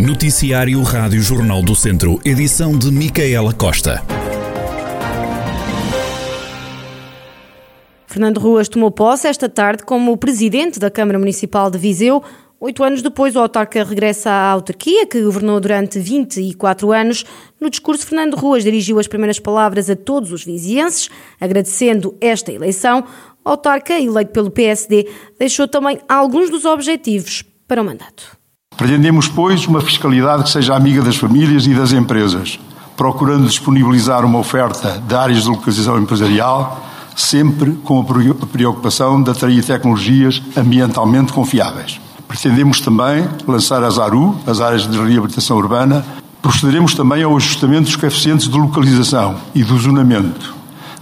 Noticiário Rádio Jornal do Centro, edição de Micaela Costa. Fernando Ruas tomou posse esta tarde como presidente da Câmara Municipal de Viseu. Oito anos depois, o autarca regressa à autarquia, que governou durante 24 anos. No discurso, Fernando Ruas dirigiu as primeiras palavras a todos os vizienses, agradecendo esta eleição. O autarca, eleito pelo PSD, deixou também alguns dos objetivos para o mandato. Pretendemos, pois, uma fiscalidade que seja amiga das famílias e das empresas, procurando disponibilizar uma oferta de áreas de localização empresarial, sempre com a preocupação de atrair tecnologias ambientalmente confiáveis. Pretendemos também lançar as ARU, as áreas de reabilitação urbana. Procederemos também ao ajustamento dos coeficientes de localização e do zonamento,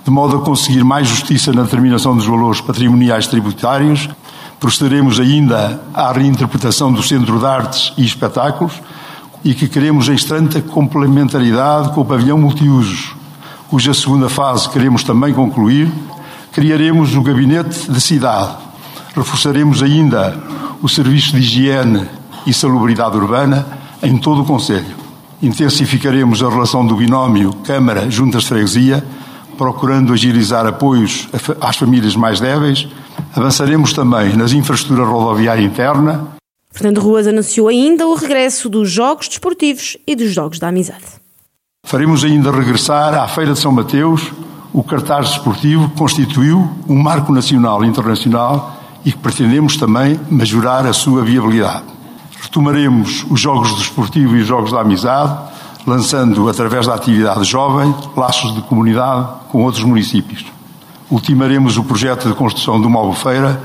de modo a conseguir mais justiça na determinação dos valores patrimoniais tributários Procederemos ainda à reinterpretação do Centro de Artes e Espetáculos e que queremos em estreita complementaridade com o pavilhão multiusos, cuja segunda fase queremos também concluir. Criaremos o Gabinete de Cidade. Reforçaremos ainda o Serviço de Higiene e Salubridade Urbana em todo o Conselho. Intensificaremos a relação do binómio Câmara-Juntas de Freguesia, procurando agilizar apoios às famílias mais débeis Avançaremos também nas infraestruturas rodoviária interna. Fernando Ruas anunciou ainda o regresso dos Jogos Desportivos e dos Jogos da Amizade. Faremos ainda regressar à Feira de São Mateus o cartaz desportivo que constituiu um marco nacional e internacional e que pretendemos também majorar a sua viabilidade. Retomaremos os Jogos Desportivos e os Jogos da Amizade, lançando, através da atividade jovem, laços de comunidade com outros municípios ultimaremos o projeto de construção de uma albufeira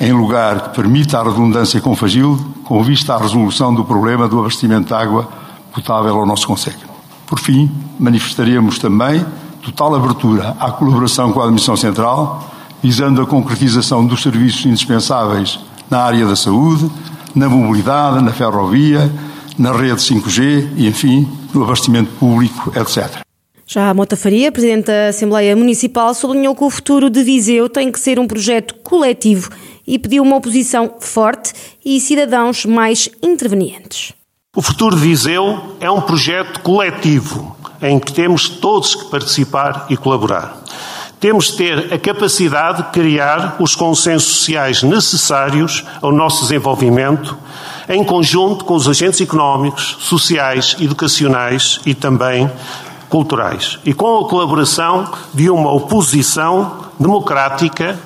em lugar que permita a redundância com Fagil, com vista à resolução do problema do abastecimento de água potável ao nosso Conselho. Por fim, manifestaremos também total abertura à colaboração com a Administração Central, visando a concretização dos serviços indispensáveis na área da saúde, na mobilidade, na ferrovia, na rede 5G e, enfim, no abastecimento público, etc. Já a Mota Faria, Presidente da Assembleia Municipal, sublinhou que o futuro de Viseu tem que ser um projeto coletivo e pediu uma oposição forte e cidadãos mais intervenientes. O futuro de Viseu é um projeto coletivo em que temos todos que participar e colaborar. Temos de ter a capacidade de criar os consensos sociais necessários ao nosso desenvolvimento, em conjunto com os agentes económicos, sociais, educacionais e também culturais e com a colaboração de uma oposição democrática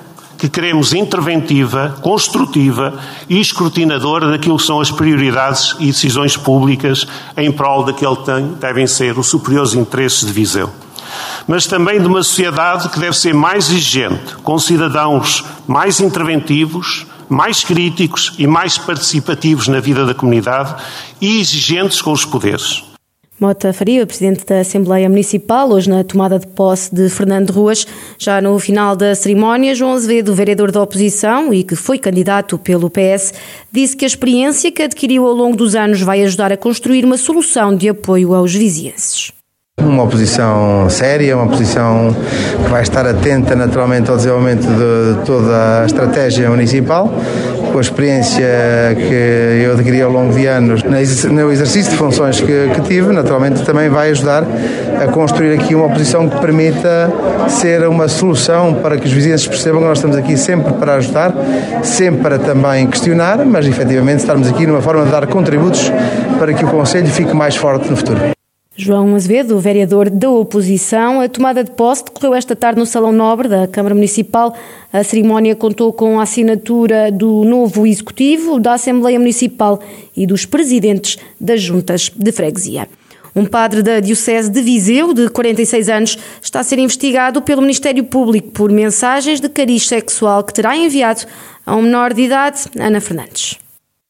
que queremos interventiva, construtiva e escrutinadora daquilo que são as prioridades e decisões públicas em prol daquele que devem ser os superiores interesses de Viseu. Mas também de uma sociedade que deve ser mais exigente, com cidadãos mais interventivos, mais críticos e mais participativos na vida da comunidade e exigentes com os poderes. Mota Faria, presidente da Assembleia Municipal, hoje na tomada de posse de Fernando Ruas. Já no final da cerimónia, João Azevedo, vereador da oposição e que foi candidato pelo PS, disse que a experiência que adquiriu ao longo dos anos vai ajudar a construir uma solução de apoio aos vizienses. Uma oposição séria, uma oposição que vai estar atenta naturalmente ao desenvolvimento de toda a estratégia municipal, com a experiência que eu adquiri ao longo de anos no exercício de funções que, que tive, naturalmente também vai ajudar a construir aqui uma oposição que permita ser uma solução para que os vizinhos percebam que nós estamos aqui sempre para ajudar, sempre para também questionar, mas efetivamente estarmos aqui numa forma de dar contributos para que o Conselho fique mais forte no futuro. João Azevedo, vereador da oposição, a tomada de posse decorreu esta tarde no Salão Nobre da Câmara Municipal. A cerimónia contou com a assinatura do novo executivo, da Assembleia Municipal e dos presidentes das juntas de freguesia. Um padre da Diocese de Viseu, de 46 anos, está a ser investigado pelo Ministério Público por mensagens de cariz sexual que terá enviado a um menor de idade, Ana Fernandes.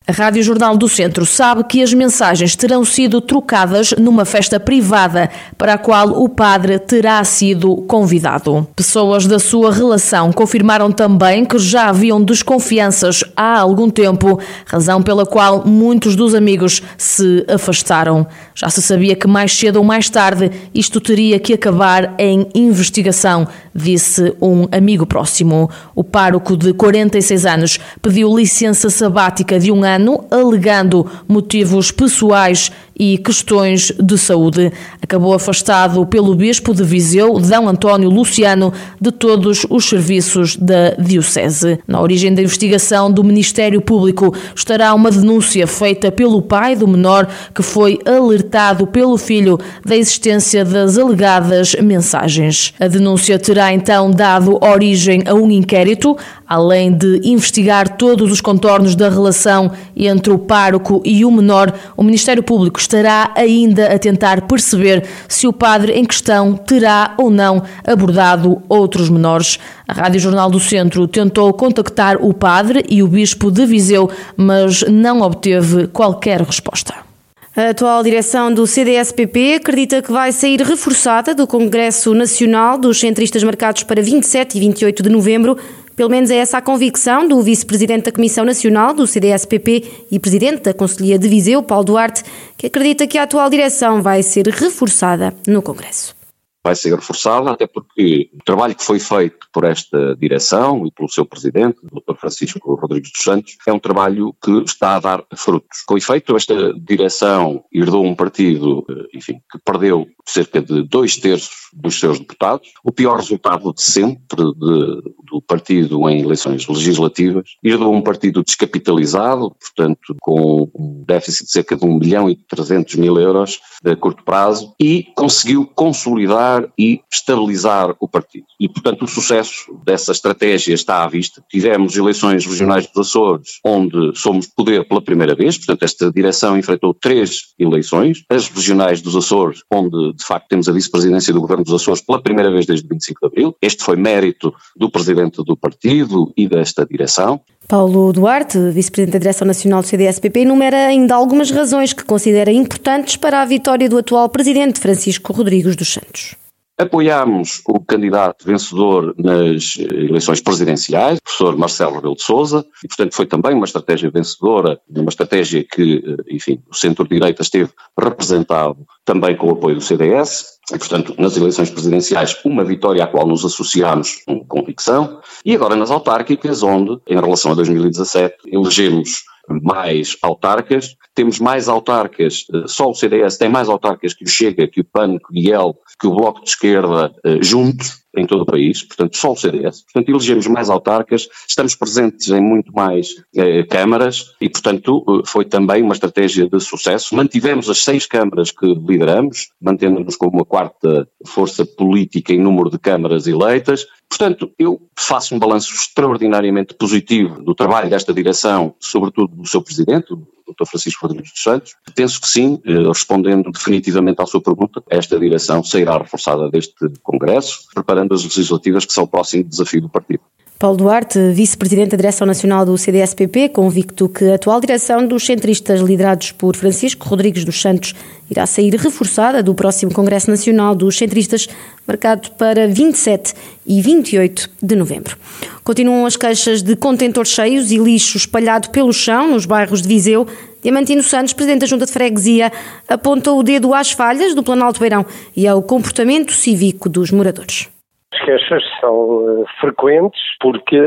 A Rádio Jornal do Centro sabe que as mensagens terão sido trocadas numa festa privada para a qual o padre terá sido convidado. Pessoas da sua relação confirmaram também que já haviam desconfianças há algum tempo, razão pela qual muitos dos amigos se afastaram. Já se sabia que mais cedo ou mais tarde isto teria que acabar em investigação, disse um amigo próximo. O pároco de 46 anos pediu licença sabática de um ano, alegando motivos pessoais e questões de saúde. Acabou afastado pelo Bispo de Viseu, D. António Luciano, de todos os serviços da Diocese. Na origem da investigação do Ministério Público estará uma denúncia feita pelo pai do menor que foi alertado pelo filho da existência das alegadas mensagens. A denúncia terá então dado origem a um inquérito, além de investigar todos os contornos da relação entre o pároco e o menor. O Ministério Público estará ainda a tentar perceber se o padre em questão terá ou não abordado outros menores. A Rádio Jornal do Centro tentou contactar o padre e o bispo de Viseu, mas não obteve qualquer resposta. A atual direção do CDSPP acredita que vai sair reforçada do Congresso Nacional dos Centristas marcados para 27 e 28 de novembro. Pelo menos é essa a convicção do vice-presidente da Comissão Nacional do CDSPP e presidente da Conselhia de Viseu, Paulo Duarte, que acredita que a atual direção vai ser reforçada no Congresso vai ser reforçada, até porque o trabalho que foi feito por esta direção e pelo seu presidente, o Dr. Francisco Rodrigues dos Santos, é um trabalho que está a dar frutos. Com efeito, esta direção herdou um partido, eh, enfim, que perdeu cerca de dois terços dos seus deputados, o pior resultado de sempre de, do partido em eleições legislativas, herdou um partido descapitalizado, portanto, com um déficit de cerca de 1 milhão e 300 mil euros a curto prazo, e conseguiu consolidar e estabilizar o partido. E, portanto, o sucesso dessa estratégia está à vista. Tivemos eleições regionais dos Açores, onde somos poder pela primeira vez, portanto, esta direção enfrentou três eleições, as regionais dos Açores, onde, de facto, temos a vice-presidência do governo dos Açores pela primeira vez desde 25 de abril. Este foi mérito do presidente do partido e desta direção. Paulo Duarte, vice-presidente da Direção Nacional do CDSPP, enumera ainda algumas razões que considera importantes para a vitória do atual presidente Francisco Rodrigues dos Santos. Apoiámos o candidato vencedor nas eleições presidenciais, o professor Marcelo Rebelo de Sousa, e portanto foi também uma estratégia vencedora, uma estratégia que, enfim, o centro-direita esteve representado também com o apoio do CDS, e portanto nas eleições presidenciais uma vitória à qual nos associámos com convicção, e agora nas autárquicas, onde, em relação a 2017, elegemos mais autarcas, temos mais autarcas, eh, só o CDS tem mais autarcas que o Chega, que o PAN, que o IEL, que o Bloco de Esquerda eh, juntos, em todo o país, portanto só o CDS. Portanto, elegemos mais autarcas, estamos presentes em muito mais eh, câmaras e, portanto, eh, foi também uma estratégia de sucesso. Mantivemos as seis câmaras que lideramos, mantendo-nos como a quarta força política em número de câmaras eleitas. Portanto, eu faço um balanço extraordinariamente positivo do trabalho desta direção, sobretudo do seu presidente, Dr. Francisco Rodrigues dos Santos. Penso que sim, eh, respondendo definitivamente à sua pergunta, esta direção sairá reforçada deste Congresso, preparando as legislativas que são o próximo desafio do partido. Paulo Duarte, vice-presidente da Direção Nacional do CDSPP, convicto que a atual direção dos centristas liderados por Francisco Rodrigues dos Santos irá sair reforçada do próximo Congresso Nacional dos Centristas, marcado para 27 e 28 de novembro. Continuam as queixas de contentores cheios e lixo espalhado pelo chão nos bairros de Viseu. Diamantino Santos, presidente da Junta de Freguesia, apontou o dedo às falhas do Planalto Beirão e ao comportamento cívico dos moradores. As queixas são uh, frequentes porque,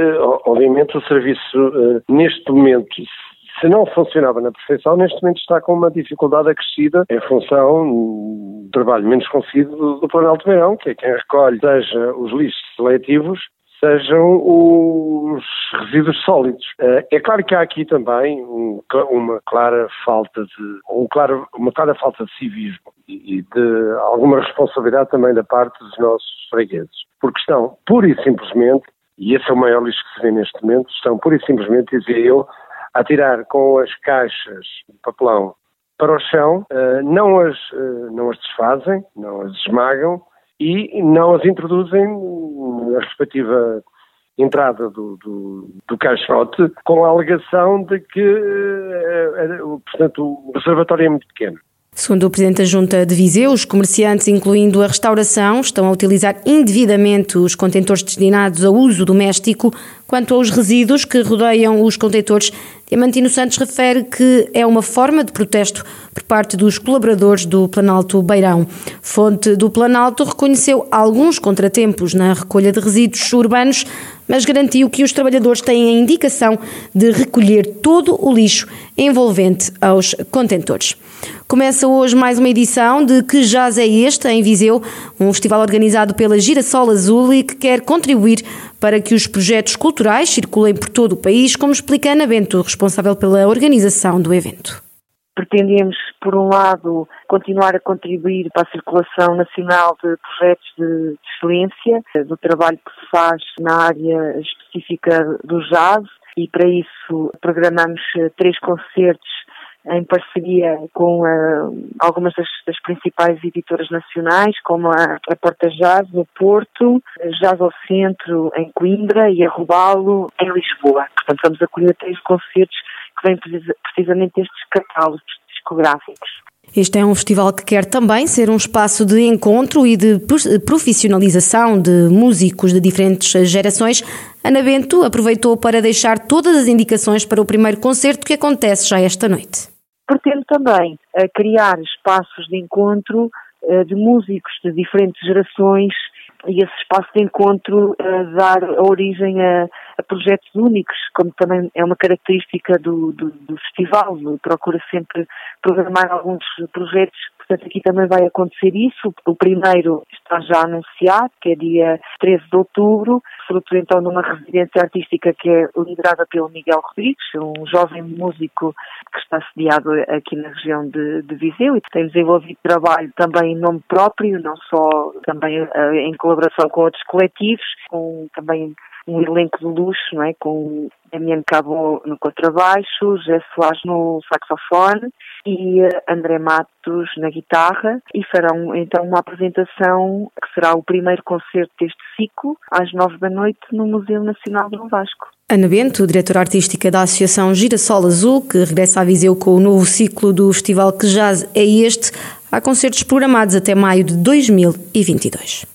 obviamente, o serviço uh, neste momento se não funcionava na perfeição, neste momento está com uma dificuldade acrescida em função do trabalho menos conseguido do, Planalto Beirão, que é quem recolhe, seja os lixos seletivos, sejam os resíduos sólidos. Eh, é claro que há aqui também uma clara falta de um claro, uma clara falta de civismo e de alguma responsabilidade também da parte dos nossos fregueses, porque estão pura e simplesmente, e esse é o maior lixo que se vê neste momento, estão pura e simplesmente, dizia eu, a tirar com as caixas de papelão para o chão, eh, não as, eh, não as desfazem, não as esmagam, e não as introduzem na respectiva entrada do, do, do, caixote com a alegação de que, eh, portanto, o reservatório é muito pequeno. Segundo o Presidente da Junta de Viseu, os comerciantes, incluindo a restauração, estão a utilizar indevidamente os contentores destinados a uso doméstico. Quanto aos resíduos que rodeiam os contentores, Diamantino Santos refere que é uma forma de protesto por parte dos colaboradores do Planalto Beirão. Fonte do Planalto reconheceu alguns contratempos na recolha de resíduos urbanos, mas garantiu que os trabalhadores têm a indicação de recolher todo o lixo envolvente aos contentores. Começa hoje mais uma edição de Que Jazz é Este, em Viseu, um festival organizado pela Girassol Azul e que quer contribuir para que os projetos culturais circulem por todo o país, como explica Ana Bento, responsável pela organização do evento. Pretendemos, por um lado, continuar a contribuir para a circulação nacional de projetos de excelência, do trabalho que se faz na área específica do jazz, e para isso programamos três concertos em parceria com uh, algumas das, das, principais editoras nacionais, como a, a Porta Jazz no Porto, Jazz ao Centro em Coimbra e a Rubalo em Lisboa. Portanto, vamos acolher três concertos vêm precisamente destes catálogos discográficos. Este é um festival que quer também ser um espaço de encontro e de profissionalização de músicos de diferentes gerações. Ana Bento aproveitou para deixar todas as indicações para o primeiro concerto que acontece já esta noite pretende também uh, criar espaços de encontro uh, de músicos de diferentes gerações e esse espaço de encontro uh, dar origem a, a, projetos únicos, como também é uma característica do, do, do festival, procura sempre programar alguns projetos Portanto, aqui também vai acontecer isso. O primeiro está já anunciado, que é dia 13 de outubro, fruto então de uma residência artística que é liderada pelo Miguel Rodrigues, um jovem músico que está sediado aqui na região de, de Viseu e tem desenvolvido trabalho também em nome próprio, não só também uh, em colaboração com outros coletivos, com também um elenco de luxo, não é? com Damiano Cabo no contrabaixo, José Soares no saxofone e eh, André Matos na guitarra e farão então uma apresentação que será o primeiro concerto deste ciclo às nove da noite no Museu Nacional do Vasco. Ana Bento, diretora artística da Associação Girassol Azul, que regressa a Viseu com o novo ciclo do festival que jazz é este, há concertos programados até maio de 2022.